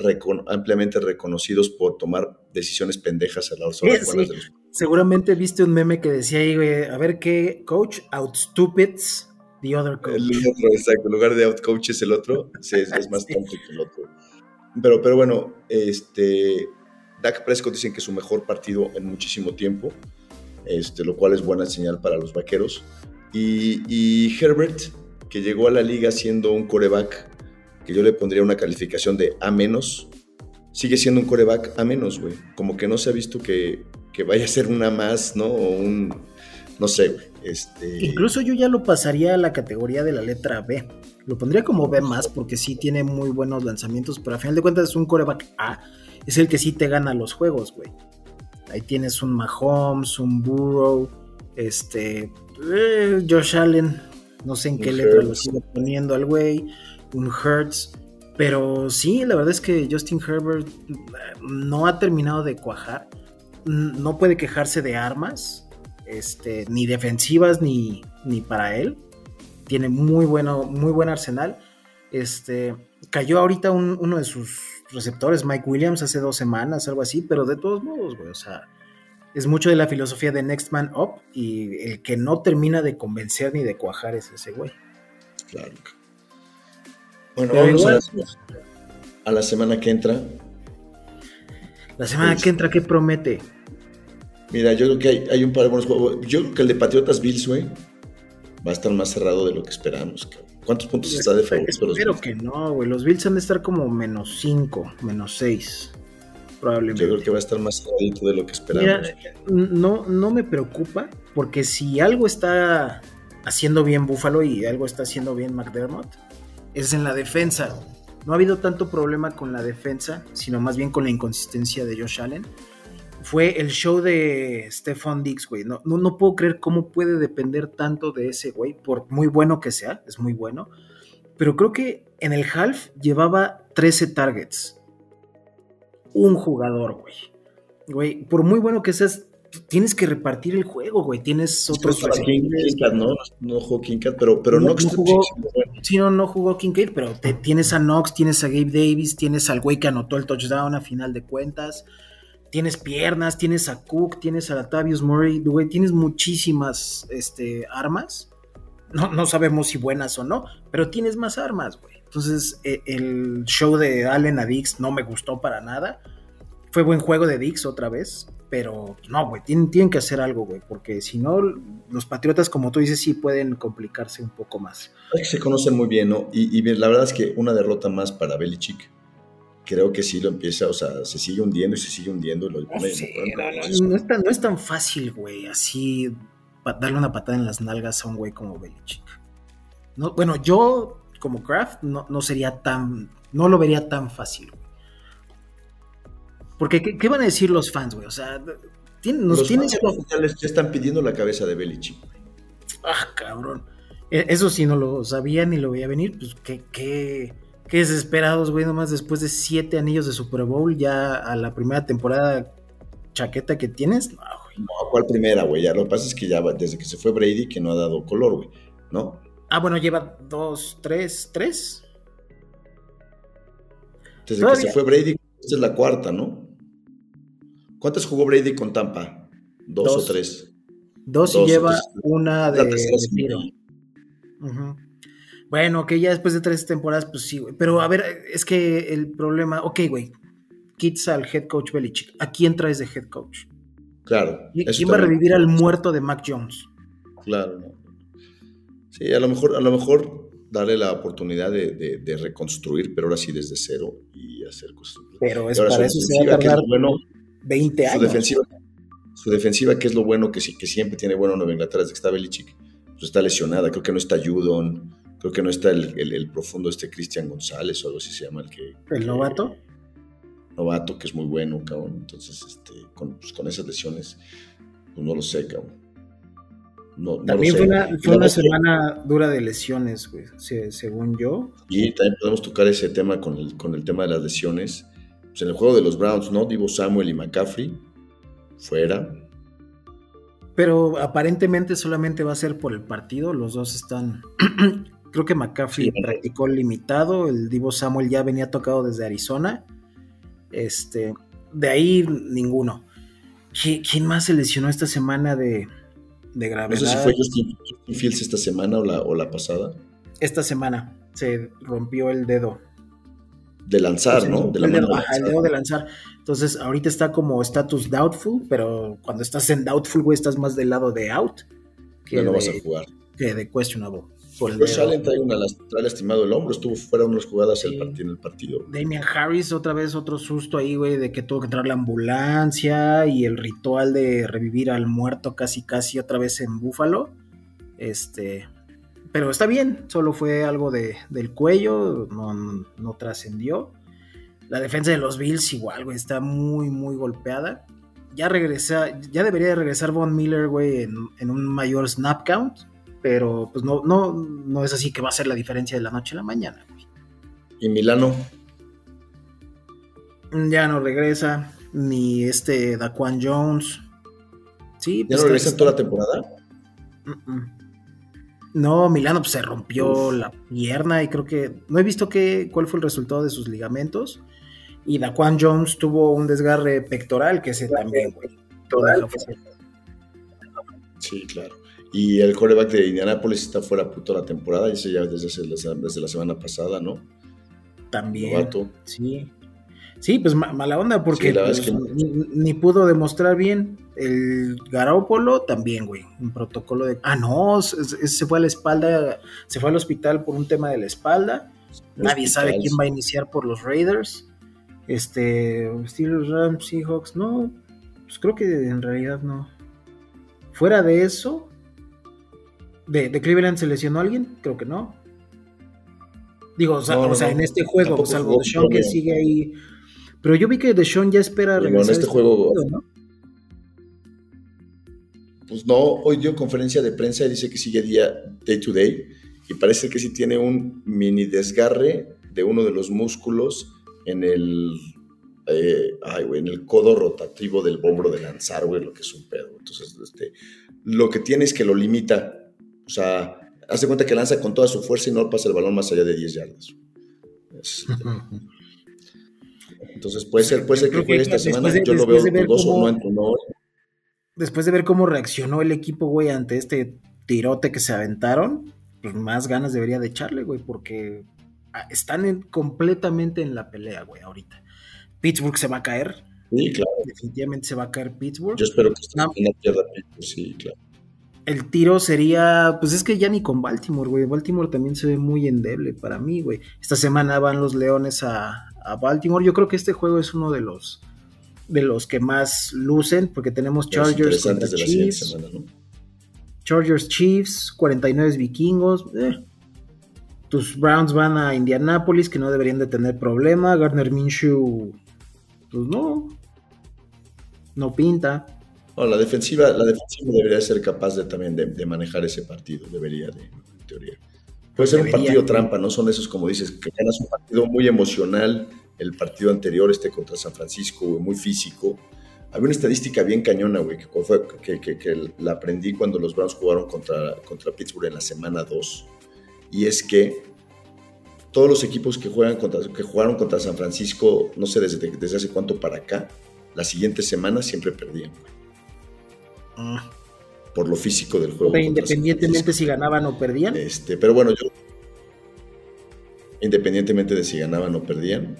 ampliamente reconocidos por tomar decisiones pendejas a la hora de los... Seguramente viste un meme que decía ahí, güey, a ver qué coach outstupids the other coach. El otro, exacto, en lugar de outcoaches el otro, es, es más tonto que el otro. Pero, pero bueno, este, Dak Prescott dicen que es su mejor partido en muchísimo tiempo, este, lo cual es buena señal para los vaqueros. Y, Herbert, que llegó a la liga siendo un coreback, que yo le pondría una calificación de A menos, sigue siendo un coreback A menos, güey. Como que no se ha visto que, que vaya a ser una más, ¿no? O un, no sé, güey. Este... Incluso yo ya lo pasaría a la categoría de la letra B. Lo pondría como B más porque sí tiene muy buenos lanzamientos, pero a final de cuentas es un coreback A. Es el que sí te gana los juegos, güey. Ahí tienes un Mahomes, un Burrow, este, eh, Josh Allen. No sé en qué letra lo sigo poniendo al güey. Un Hertz. Pero sí, la verdad es que Justin Herbert eh, no ha terminado de cuajar. No puede quejarse de armas, este, ni defensivas ni, ni para él tiene muy, bueno, muy buen arsenal. Este, cayó ahorita uno de sus receptores, Mike Williams, hace dos semanas, algo así, pero de todos modos, güey, o sea, es mucho de la filosofía de Next Man Up y el que no termina de convencer ni de cuajar es ese güey. Claro. Bueno, vamos a, la, semana que entra. La semana pues que entra, ¿qué promete? Mira, yo creo que hay, hay un par de buenos juegos. Yo creo que el de Patriotas Bills, güey, va a estar más cerrado de lo que esperamos. ¿Cuántos puntos está de favorito? Espero que no, güey. Los Bills han de estar como menos 5, menos 6. Probablemente. Yo creo que va a estar más cerradito de lo que esperamos. no, no me preocupa, porque si algo está haciendo bien Buffalo y algo está haciendo bien McDermott, es en la defensa. No ha habido tanto problema con la defensa, sino más bien con la inconsistencia de Josh Allen fue el show de Stefan Dix, güey. No, no, puedo creer cómo puede depender tanto de ese güey, por muy bueno que sea, es muy bueno. Pero creo que en el half llevaba 13 targets. Un jugador, güey. Güey, por muy bueno que seas, tienes que repartir el juego, güey. Tienes otros. ¿no? No jugó Kincaid, pero, pero no, Knox jugó. Sí, no, no jugó Kincaid, pero te, tienes a Knox, tienes a Gabe Davis, tienes al güey que anotó el touchdown a final de cuentas tienes piernas, tienes a Cook, tienes a Latavius Murray, güey, tienes muchísimas este, armas. No, no, sabemos si buenas o no, pero tienes más armas, güey. Entonces, e, el show de Allen a Dix no me gustó para nada. Fue buen juego de Dix otra vez, pero no, güey, tienen, que hacer algo, güey, porque si no, los Patriotas, como tú dices, sí pueden complicarse un poco más. Es que se conocen muy bien, ¿no? Y la verdad es que una derrota más para Belichick creo que sí lo empieza, o sea, se sigue hundiendo y se sigue hundiendo. Lo, no, es tan, fácil, güey, así darle una patada en las nalgas a un güey como Belichick. No, bueno, yo como Kraft no, no, sería tan, no lo vería tan fácil. Porque, ¿qué, van a decir los fans, güey? O sea, nos los tienes... Fans ya están pidiendo la cabeza de Belichick. Ah, cabrón. E, eso sí no lo sabía ni lo veía venir, pues qué, qué, Qué desesperados, güey, nomás después de siete anillos de Super Bowl, ya a la primera temporada chaqueta que tienes. No, güey. No, ¿cuál primera, güey? Ya lo que pasa es que ya desde que se fue Brady que no ha dado color, güey, ¿no? Ah, bueno, lleva dos, tres, tres. Desde que se fue Brady, esta es la cuarta, ¿no? ¿Cuántas jugó Brady con Tampa? ¿Dos, o tres? Dos, y lleva una de, de bueno, que ya después de tres temporadas, pues sí, güey. Pero a ver, es que el problema, ok, güey. quitas al head coach Belichick, ¿a quién traes de head coach? Claro. ¿Quién va a revivir al muerto de Mac Jones? Claro, no. Sí, a lo mejor, a lo mejor darle la oportunidad de, reconstruir, pero ahora sí desde cero y hacer cosas. Pero es para eso se va a tardar bueno, 20 años. Su defensiva, su defensiva, que es lo bueno que, que siempre tiene bueno Nueva Inglaterra desde que está Belichick, pues está lesionada. Creo que no está Judon, creo que no está el, profundo este Cristian González o algo así se llama el que. ¿El novato? novato, que es muy bueno, cabrón. Entonces, este, con, pues, con esas lesiones, pues no lo sé, cabrón. también fue una, fue una semana dura de lesiones, güey, según yo. Y también podemos tocar ese tema con el, con el tema de las lesiones. Pues en el juego de los Browns, ¿no? Divo Samuel y McCaffrey, fuera. Pero aparentemente solamente va a ser por el partido. Los dos están. Creo que McCaffrey practicó limitado. El Divo Samuel ya venía tocado desde Arizona. Este, de ahí ninguno. ¿Quién más se lesionó esta semana de, de gravedad? No sé si fue Justin, Fields esta semana o la, o la pasada. Esta semana se rompió el dedo. De lanzar, ¿no? De el, dedo, el dedo de lanzar. Entonces, ahorita está como status doubtful, pero cuando estás en doubtful, güey, estás más del lado de out. Que no, vas a jugar. Que de questionable. Pues Allen trae, una, trae lastimado el hombro, estuvo fuera unas jugadas el partido, en el partido. Damian Harris, otra vez otro susto ahí, güey, de que tuvo que entrar la ambulancia y el ritual de revivir al muerto casi, casi otra vez en Búfalo. Este, pero está bien, solo fue algo de, del cuello, no, no, trascendió. La defensa de los Bills igual, güey, está muy, muy golpeada. Ya regresa, ya debería de regresar Von Miller, güey, en, en un mayor snap count pero pues no, no, no es así que va a ser la diferencia de la noche a la mañana. ¿Y Milano? Ya no regresa, ni este Daquan Jones. Sí, ¿Ya pues, no regresa toda la temporada? No, Milano pues, se rompió la pierna y creo que no he visto que, cuál fue el resultado de sus ligamentos. Y Daquan Jones tuvo un desgarre pectoral que se también, güey. Toda la Sí, claro. Y el coreback de Indianapolis está fuera toda la temporada, y ya desde, desde la semana pasada, ¿no? También. Sí. Sí, pues mala onda, porque pues, ni, pudo demostrar bien. El Garópolo también, güey. Un protocolo de. Ah, no, se, fue a la espalda, se fue al hospital por un tema de la espalda. Nadie sabe quién va a iniciar por los Raiders. Este, Steelers, Rams, Seahawks, no. Pues creo que en realidad no. Fuera de eso, ¿De, Cleveland se lesionó alguien? Creo que no. Digo, o sea, en este juego, salvo Deshaun que sigue ahí. Pero yo vi que Deshaun ya espera regresar. en este, este juego. Pues no, hoy dio conferencia de prensa y dice que sigue día day to day. Y parece que sí tiene un mini desgarre de uno de los músculos en el. Eh, ay, güey, en el codo rotativo del hombro de lanzar, güey, lo que es un pedo. Entonces, este, lo que tiene es que lo limita o sea, hace cuenta que lanza con toda su fuerza y no pasa el balón más allá de 10 yardas. entonces puede ser, puede ser que juegue esta semana. Yo lo veo dudoso, no entrenó. Después de ver cómo reaccionó el equipo, güey, ante este tirote que se aventaron, pues más ganas debería de echarle, güey, porque ah, están completamente en la pelea, güey, ahorita. Pittsburgh se va a caer. Sí, claro. Definitivamente se va a caer Pittsburgh. Yo espero que esté en la tierra sí, claro el tiro sería, pues es que ya ni con Baltimore, güey. Baltimore también se ve muy endeble para mí, güey. Esta semana van los Leones a, Baltimore. Yo creo que este juego es uno de los de los que más lucen, porque tenemos Chargers contra Chiefs. Chargers Chiefs, 49 vikingos. Eh. Tus Browns van a Indianapolis, que no deberían de tener problema. Gardner Minshew, pues no. No pinta la defensiva, la defensiva debería ser capaz de, también de, manejar ese partido, debería de, en teoría. Puede ser un partido trampa, ¿no? Son esos, como dices, que ganas un partido muy emocional, el partido anterior, este contra San Francisco, muy físico. Había una estadística bien cañona, güey, que, que, que, la aprendí cuando los Browns jugaron contra, contra Pittsburgh en la semana 2. Y es que todos los equipos que, juegan contra, que jugaron contra San Francisco, no sé desde, desde hace cuánto para acá, la siguiente semana siempre perdían, güey. Por lo físico del juego. independientemente si ganaban o perdían. Este, pero bueno, yo. Independientemente de si ganaban o perdían.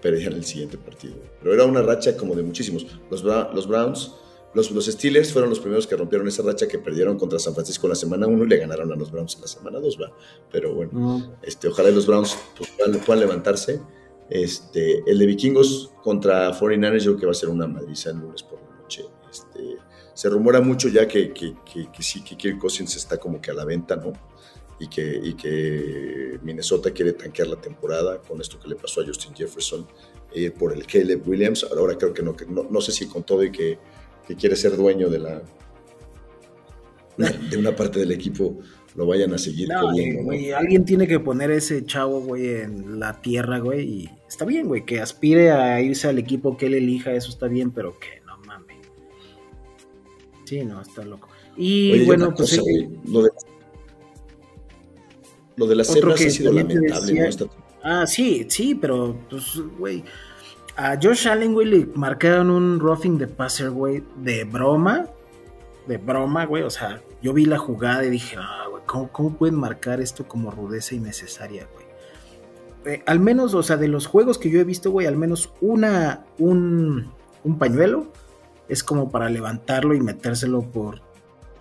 perdían el siguiente partido. Pero era una racha como de muchísimos. Los, los Browns, los, los, Steelers fueron los primeros que rompieron esa racha que perdieron contra San Francisco en la semana 1 y le ganaron a los Browns en la semana 2, ¿va? Pero bueno, este, ojalá los Browns pues, puedan, levantarse. Este, el de Vikingos contra 49ers yo creo que va a ser una madriza el lunes por la noche. Este, se rumora mucho ya que, que, que, que sí, que Kirk Cousins está como que a la venta, ¿no? y que, y que Minnesota quiere tanquear la temporada con esto que le pasó a Justin Jefferson e ir por el Caleb Williams. Ahora creo que no, no, no sé si con todo y que, que, quiere ser dueño de la de una parte del equipo lo vayan a seguir no, alguien tiene que poner ese chavo, güey, en la tierra, güey, y está bien, güey, que aspire a irse al equipo que él elija, eso está bien, pero que no. Sí, no, está loco. Y bueno, pues lo de lo de las cebras ha sido lamentable, Ah, sí, sí, pero, pues, güey. A Josh Allen, güey, le marcaron un roughing de passer, güey, de broma. De broma, güey. O sea, yo vi la jugada y dije, ah, güey, ¿cómo, pueden marcar esto como rudeza innecesaria, güey? Eh, al menos, o sea, de los juegos que yo he visto, güey, al menos una, un, un pañuelo es como para levantarlo y metérselo por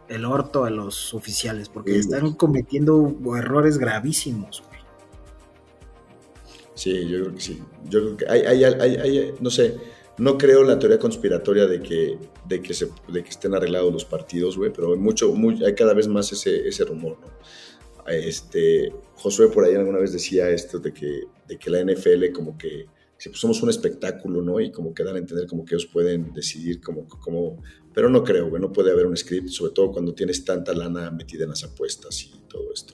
el orto a los oficiales, porque están cometiendo errores gravísimos, güey. Sí, yo creo que sí. Yo creo que hay, hay, hay, no sé, no creo la teoría conspiratoria de que, de que, se, de que estén arreglados los partidos, güey, pero hay, mucho, muy, hay cada vez más ese, ese rumor, ¿no? Este, Josué por ahí alguna vez decía esto de que, de que la NFL como que pues somos un espectáculo, ¿no? Y como que dan a entender como que ellos pueden decidir como, como pero no creo, güey, no puede haber un script, sobre todo cuando tienes tanta lana metida en las apuestas y todo esto.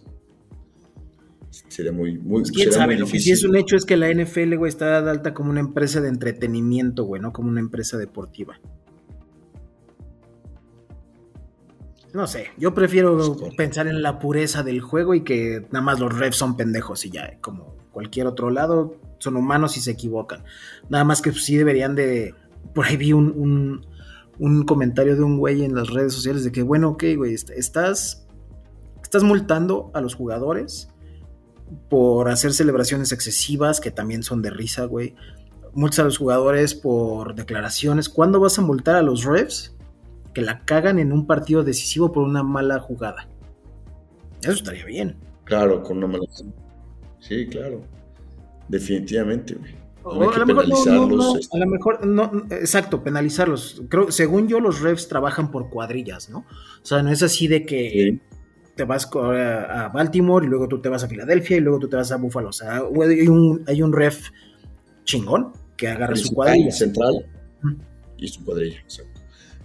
Sería muy, muy, pues, ¿Quién sabe? Lo que sí es un hecho es que la NFL, güey, está alta como una empresa de entretenimiento, güey, no como una empresa deportiva. No sé, yo prefiero pensar en la pureza del juego y que nada más los refs son pendejos y ya, como cualquier otro lado, son humanos y se equivocan. Nada más que sí deberían de... Por ahí vi un un comentario de un güey en las redes sociales de que, bueno, ok, güey, estás, estás multando a los jugadores por hacer celebraciones excesivas, que también son de risa, güey. Multas a los jugadores por declaraciones. ¿Cuándo vas a multar a los refs que la cagan en un partido decisivo por una mala jugada? Eso estaría bien. Claro, con una mala. Sí, claro. Definitivamente, güey a, lo mejor no, este. a lo mejor no, exacto, penalizarlos. Creo, según yo, los refs trabajan por cuadrillas, ¿no? O sea, no es así de que te vas a Baltimore y luego tú te vas a Filadelfia y luego tú te vas a Buffalo. O sea, hay un, hay un ref chingón que agarra su cuadrilla. Central y su cuadrilla, exacto.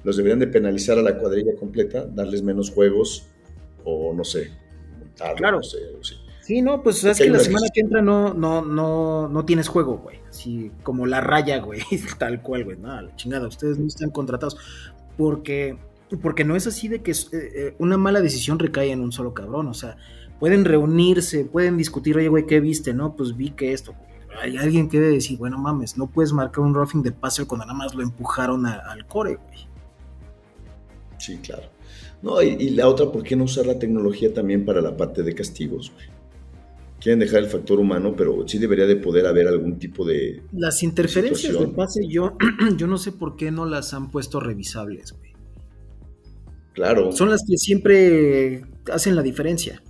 Los deberían de penalizar a la cuadrilla completa, darles menos juegos o no sé, montarlo, claro. no sé, sí. Sí, no, pues es que la semana que entra no, no, no, no tienes juego, güey. Así como la raya, güey, tal cual, güey. No, la chingada, ustedes no están contratados. Porque, porque no es así de que eh, eh, una mala decisión recae en un solo cabrón. O sea, pueden reunirse, pueden discutir, oye, güey, ¿qué viste? No, pues vi que esto. Hay alguien que debe decir, bueno, mames, no puedes marcar un roughing de passer cuando nada más lo empujaron al core, güey. Sí, claro. No, y, y, la otra, ¿por qué no usar la tecnología también para la parte de castigos, güey? quieren dejar el factor humano, pero sí debería de poder haber algún tipo de... Las interferencias de, pase, yo, yo no sé por qué no las han puesto revisables, güey. Claro. Son las que siempre hacen la diferencia.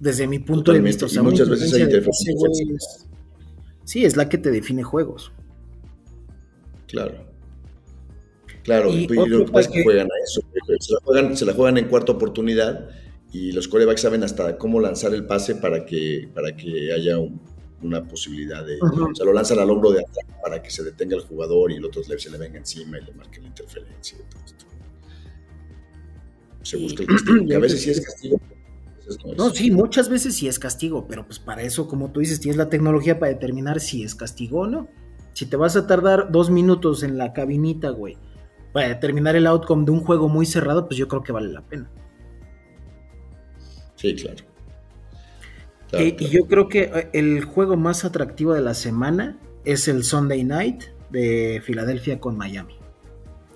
Desde mi punto de vista. muchas veces hay interferencias. sí, es la que te define juegos. Claro. Claro, y, lo que pasa que juegan a eso. Se la juegan, se la juegan en cuarta oportunidad y los corebacks saben hasta cómo lanzar el pase para que, para que haya una posibilidad de... O sea, lo lanzan al hombro de atrás para que se detenga el jugador y el otro se le venga encima y le marque la interferencia y todo esto. Se busca el castigo, que a veces sí es castigo. No, sí, muchas veces sí es castigo, pero pues para eso, como tú dices, tienes la tecnología para determinar si es castigo o no. Si te vas a tardar dos minutos en la cabinita, güey, para determinar el outcome de un juego muy cerrado, pues yo creo que vale la pena. Sí, claro. y, yo creo que eh, el juego más atractivo de la semana es el Sunday Night de Filadelfia con Miami.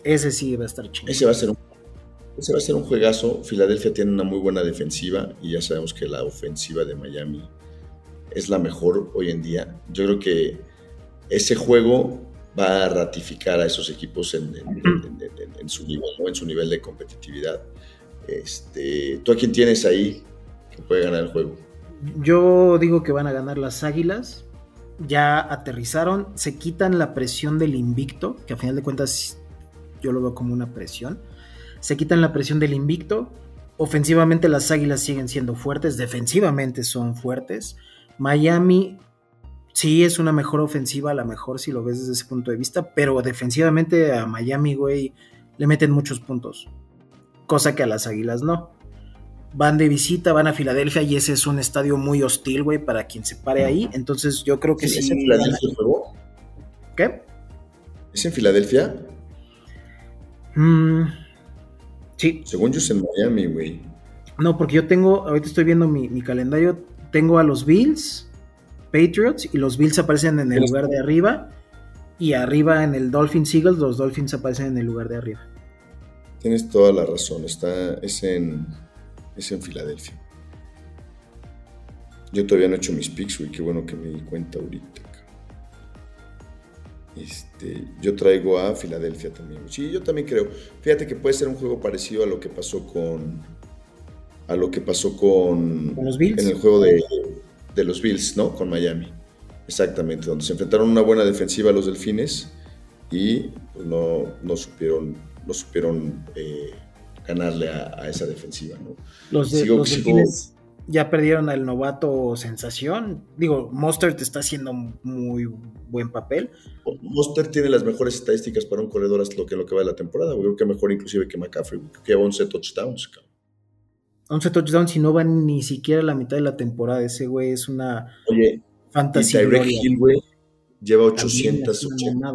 Ese sí va a estar chido. Ese va a ser un, ese va a ser un juegazo. Filadelfia tiene una muy buena defensiva y ya sabemos que la ofensiva de Miami es la mejor hoy en día. Yo creo que ese juego va a ratificar a esos equipos en, su nivel, en su nivel de competitividad. Este, ¿Tú a quién tienes ahí que puede ganar el juego? Yo digo que van a ganar las Águilas. Ya aterrizaron, se quitan la presión del invicto, que a final de cuentas yo lo veo como una presión. Se quitan la presión del invicto. Ofensivamente las Águilas siguen siendo fuertes, defensivamente son fuertes. Miami sí es una mejor ofensiva, a lo mejor si lo ves desde ese punto de vista, pero defensivamente a Miami, güey, le meten muchos puntos. Cosa que a las Águilas no. Van de visita, van a Filadelfia y ese es un estadio muy hostil, güey, para quien se pare ahí. Entonces yo creo que sí. ¿Es en Filadelfia el juego? ¿Qué? ¿Es en Filadelfia? Mm, sí. Según yo es en Miami, güey. No, porque yo tengo, ahorita estoy viendo mi, mi calendario, tengo a los Bills, Patriots y los Bills aparecen en el lugar de arriba y arriba en el Dolphins Eagles los Dolphins aparecen en el lugar de arriba. Tienes toda la razón, está, es, en, es en Filadelfia. Yo todavía no he hecho mis picks, qué bueno que me di cuenta ahorita. Este, yo traigo a Filadelfia también. Sí, yo también creo. Fíjate que puede ser un juego parecido a lo que pasó con a lo que pasó con, ¿Con los Bills? en el juego de, de los Bills, ¿no? Con Miami. Exactamente, donde se enfrentaron una buena defensiva a los Delfines y pues, no, no supieron, no supieron eh, ganarle a, esa defensiva, ¿no? Los, de, Delfines ya perdieron al novato sensación. Digo, Monster te está haciendo muy buen papel. Monster tiene las mejores estadísticas para un corredor hasta lo que, lo que va de la temporada. Creo que mejor inclusive que McCaffrey, que lleva 11 touchdowns, cabrón. 11 touchdowns y no van ni siquiera a la mitad de la temporada. Ese güey es una Oye, fantasía. Y Tyreek Hill, güey, lleva 880.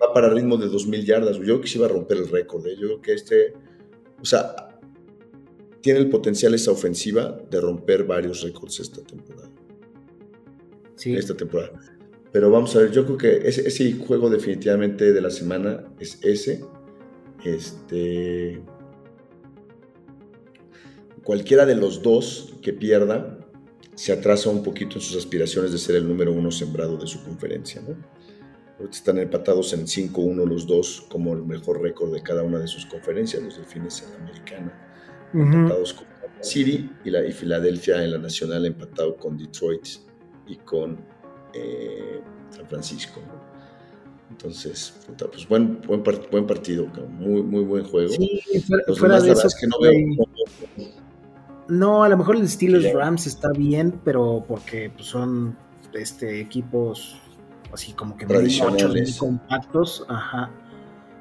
Va para ritmo de 2000 yardas. Yo creo que sí va a romper el récord. ¿eh? Yo creo que este, o sea, tiene el potencial esa ofensiva de romper varios récords esta temporada. Sí. Esta temporada. Pero vamos a ver, yo creo que ese, ese juego definitivamente de la semana es ese. Este cualquiera de los dos que pierda se atrasa un poquito en sus aspiraciones de ser el número uno sembrado de su conferencia. ¿no? están empatados en 5-1 los dos como el mejor récord de cada una de sus conferencias, los delfines en la americana, empatados con City y, la, y Filadelfia en la nacional empatado con Detroit y con eh, San Francisco. Entonces, pues buen, buen, buen partido, muy, muy buen juego. Sí, fuera, de eso, que no veo, no, a lo mejor el Steelers Rams está bien, pero porque pues, son este, equipos así como que tradicionales, compactos, ajá.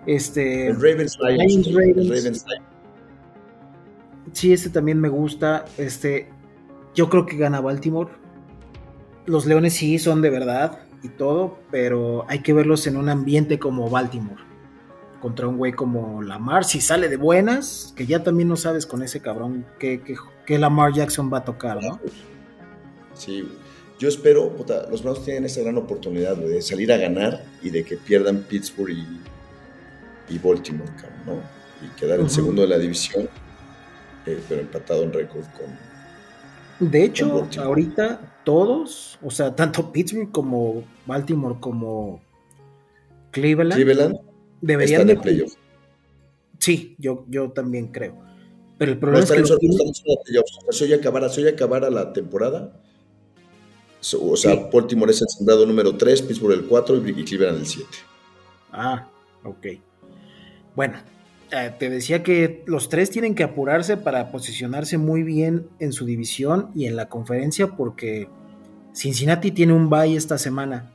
Este, el Ravens, Lions, Ravens. Sí, este también me gusta. Este, yo creo que gana Baltimore. Los Leones sí son de verdad y todo, pero hay que verlos en un ambiente como Baltimore contra un güey como Lamar, si sale de buenas, que ya también no sabes con ese cabrón que, que, Lamar Jackson va a tocar, ¿no? Sí, yo espero, los Browns tienen esa gran oportunidad de salir a ganar y de que pierdan Pittsburgh y, Baltimore, ¿no? Y quedar en segundo de la división, eh, pero empatado en récord con. De hecho, ahorita todos, o sea, tanto Pittsburgh como Baltimore como Cleveland, Cleveland deberían de playoff. Sí, yo, yo también creo. Pero el problema es que. Si hoy acabara, si hoy acabara la temporada, o sea, sí. Baltimore es el sembrado número 3, Pittsburgh el 4 y Cleveland el 7. Ah, ok. Bueno, eh, te decía que los tres tienen que apurarse para posicionarse muy bien en su división y en la conferencia porque Cincinnati tiene un bye esta semana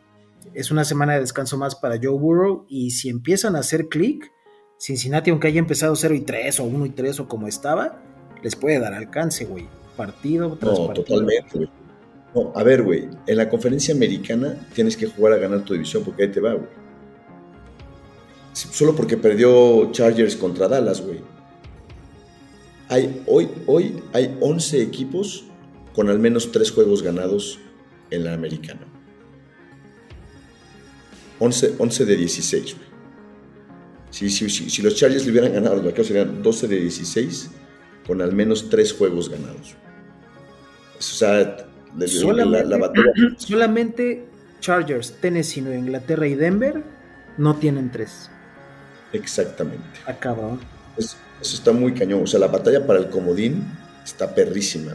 es una semana de descanso más para Joe Burrow y si empiezan a hacer clic, Cincinnati, aunque haya empezado 0 y 3 o 1 y 3 o como estaba, les puede dar alcance, güey. Partido tras no, partido. totalmente, güey. No, a ver, güey, en la conferencia americana tienes que jugar a ganar tu división porque ahí te va, güey. Solo porque perdió Chargers contra Dallas, güey. Hay, hoy, hoy hay 11 equipos con al menos 3 juegos ganados en la americana. 11, de 16, Si, si, los Chargers le hubieran ganado, los vaqueros serían 12 de 16 con al menos 3 juegos ganados. O sea, solamente, la, batalla. Solamente Chargers, Tennessee, Nueva Inglaterra y Denver no tienen tres. Exactamente. Ah, cabrón. Es- eso está muy cañón. O sea, la batalla para el comodín está perrísima.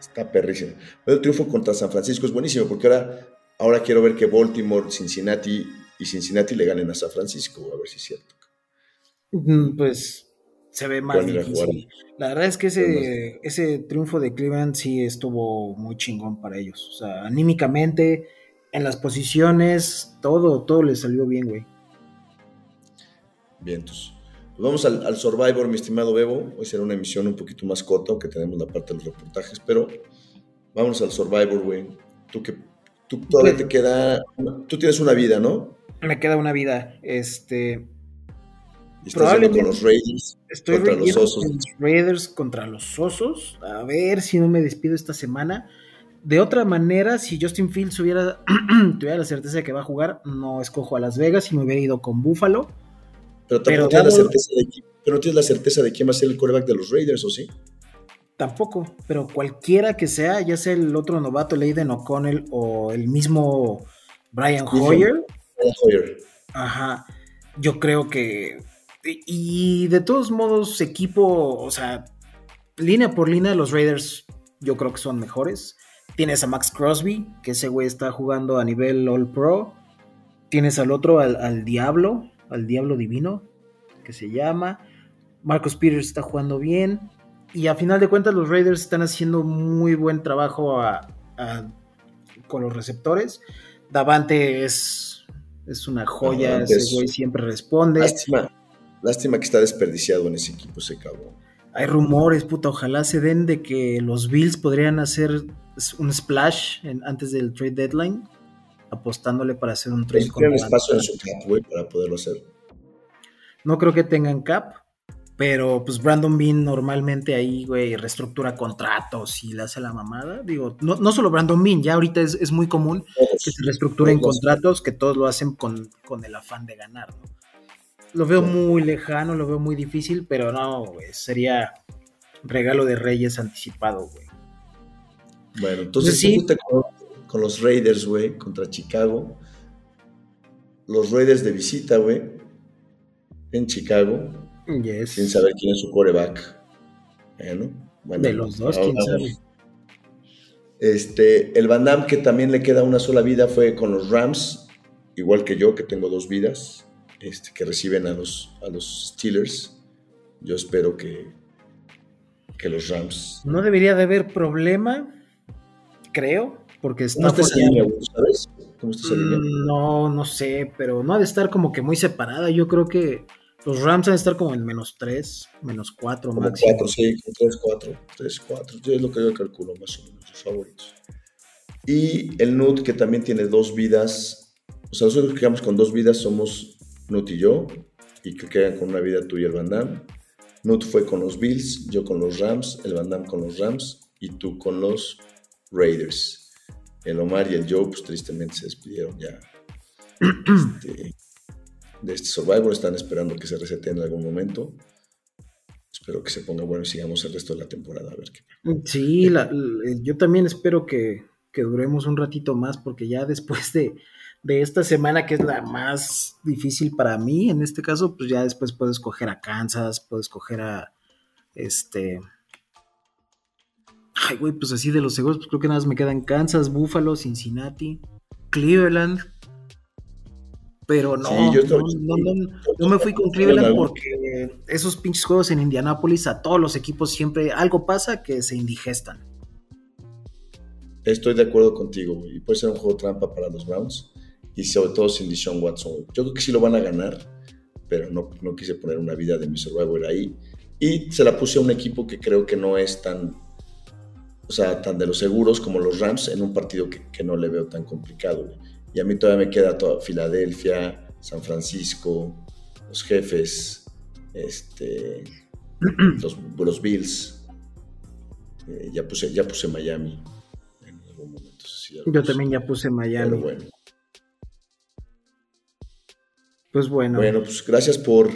Está perrísima. Pero el triunfo contra San Francisco es buenísimo porque ahora, ahora quiero ver que Baltimore, Cincinnati y Cincinnati le ganen a San Francisco. A ver si es cierto. Mm, Pues se ve más difícil. La verdad es que ese, ese triunfo de Cleveland sí estuvo muy chingón para ellos. O sea, anímicamente, en las posiciones, todo, todo les salió bien, güey. Bien, entonces. Pues vamos al, al Survivor, mi estimado Bebo. Hoy será una emisión un poquito más corta, aunque tenemos la parte de los reportajes, pero vamos al Survivor, güey. Tú que tú todavía Pues- te queda. Tú tienes una vida, ¿no? Me queda una vida. Este, Y estás yendo con Probablemente. los Raiders. estoy Contra los Osos. con los Raiders contra los Osos. A ver si no me despido esta semana. De otra manera, si Justin Fields hubiera, tuviera la certeza de que va a jugar, no escojo a Las Vegas y me hubiera ido con Buffalo. Pero Pero tampoco tienes, la certeza de pero no tienes la certeza de quién va a ser el quarterback de los Raiders, ¿o sí? Tampoco, pero cualquiera que sea, ya sea el otro novato, Leiden O'Connell o el mismo Brian. Hoyer, Brian Hoyer. ajá, yo creo que. Y y de todos modos, equipo, o sea, línea por línea, los Raiders yo creo que son mejores. Tienes a Max Crosby, que ese güey está jugando a nivel All Pro. Tienes al otro, al, al Diablo, al Diablo Divino, que se llama. Marcus Peters está jugando bien. Y a final de cuentas, los Raiders están haciendo muy buen trabajo a- a- con los receptores. Davante es, es una joya, Davante ese es- güey siempre responde. Lástima, lástima que está desperdiciado en ese equipo ese cabrón. Hay rumores, puta, ojalá se den de que los Bills podrían hacer un splash en- antes del trade deadline, apostándole para hacer un trade tienen espacio en su cap, güey, para poderlo hacer. No creo que tengan cap, pero pues Brandon Bean normalmente ahí, güey, reestructura contratos y le hace la mamada. Digo, no, no solo Brandon Bean, ya ahorita es, es muy común que se reestructuren contratos, que todos lo hacen con, con el afán de ganar, ¿no? Lo veo muy lejano, lo veo muy difícil, pero no, güey, sería regalo de Reyes anticipado, güey. Bueno, entonces Sí. con, con los Raiders, güey, contra Chicago. Los Raiders de visita, güey, en Chicago, Yes. sin saber quién es su quarterback. Bueno, bueno, De los dos, quién sabe. Este, el Van Damme, que también le queda una sola vida, fue con los Rams, igual que yo, que tengo dos vidas, este, que reciben a los, a los Steelers. Yo espero que, que los Rams. No debería de haber problema, creo, porque ¿Cómo está Stafford esa ya- línea? ¿Sabes? ¿Cómo está esa línea? Mm, No, no sé, pero no ha de estar como que muy separada. Yo creo que los Rams han de estar como en menos 3, menos 4 Como máximo. 4, sí, 3, 4, 3, 4. Es lo que yo calculo más o menos, sus favoritos. Y el Nut, que también tiene dos vidas. O sea, nosotros que quedamos con dos vidas somos Nut y yo. Y que quedan con una vida tú y el Van Damme. Nut fue con los Bills, yo con los Rams, el Van Damme con los Rams y tú con los Raiders. El Omar y el Joe, pues tristemente se despidieron ya este, de este Survivor. Están esperando que se resete en algún momento. Espero que se ponga bueno y sigamos el resto de la temporada. A ver qué. Sí, la- l- yo también espero que, que duremos un ratito más, porque ya después de, de esta semana, que es la más difícil para mí, en este caso, pues ya después puedo escoger a Kansas, puedo escoger a este. Ay, güey, pues así de los seguros, pues creo que nada más me quedan Kansas, Buffalo, Cincinnati, Cleveland. Pero no, Sí, yo no, estoy- no, no, no me fui con Cleveland porque esos pinches juegos en Indianápolis a todos los equipos siempre algo pasa que se indigestan. Estoy de acuerdo contigo. Y puede ser un juego trampa para los Browns. Y sobre todo sin Deshaun Watson. Yo creo que sí lo van a ganar. Pero no, no quise poner una vida de mi Survivor ahí. Y se la puse a un equipo que creo que no es tan. O sea, tan de los seguros como los Rams en un partido que, que no le veo tan complicado. güey. Y a mí todavía me queda toda Filadelfia, San Francisco, los jefes, este, los, los Bills. Eh, ya, puse, ya puse Miami en algún momento. sí, Yo también ya puse Pero Miami. bueno. Pues bueno, Bueno, pues gracias por,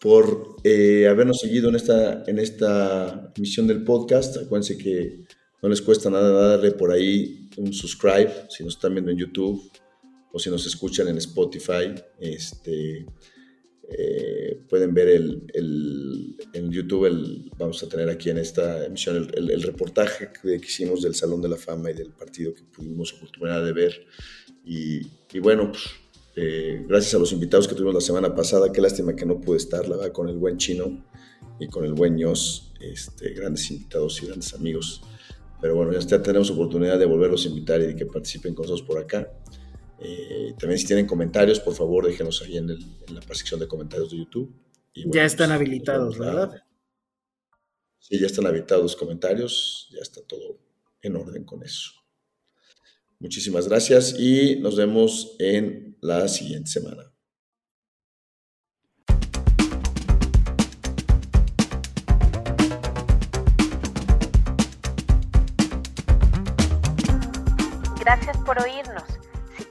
por eh, habernos seguido en esta, en esta emisión del podcast. Acuérdense que No les cuesta nada darle por ahí un subscribe si nos están viendo en YouTube o si nos escuchan en Spotify. Este, eh, pueden ver el, en YouTube, el, vamos a tener aquí en esta emisión el, reportaje que, hicimos del Salón de la Fama y del partido que pudimos oportunidad de ver. Y, bueno, pues, eh, gracias a los invitados que tuvimos la semana pasada, qué lástima que no pude estar, con el buen chino y con el buen Ños, este, grandes invitados y grandes amigos. Pero bueno, ya tenemos oportunidad de volverlos a invitar y de que participen con nosotros por acá. Eh, también si tienen comentarios, por favor, déjenos ahí en, la sección de comentarios de YouTube. ya están pues, habilitados, ¿verdad? Sí, ya están habilitados los comentarios, ya está todo en orden con eso. Muchísimas gracias y nos vemos en la siguiente semana.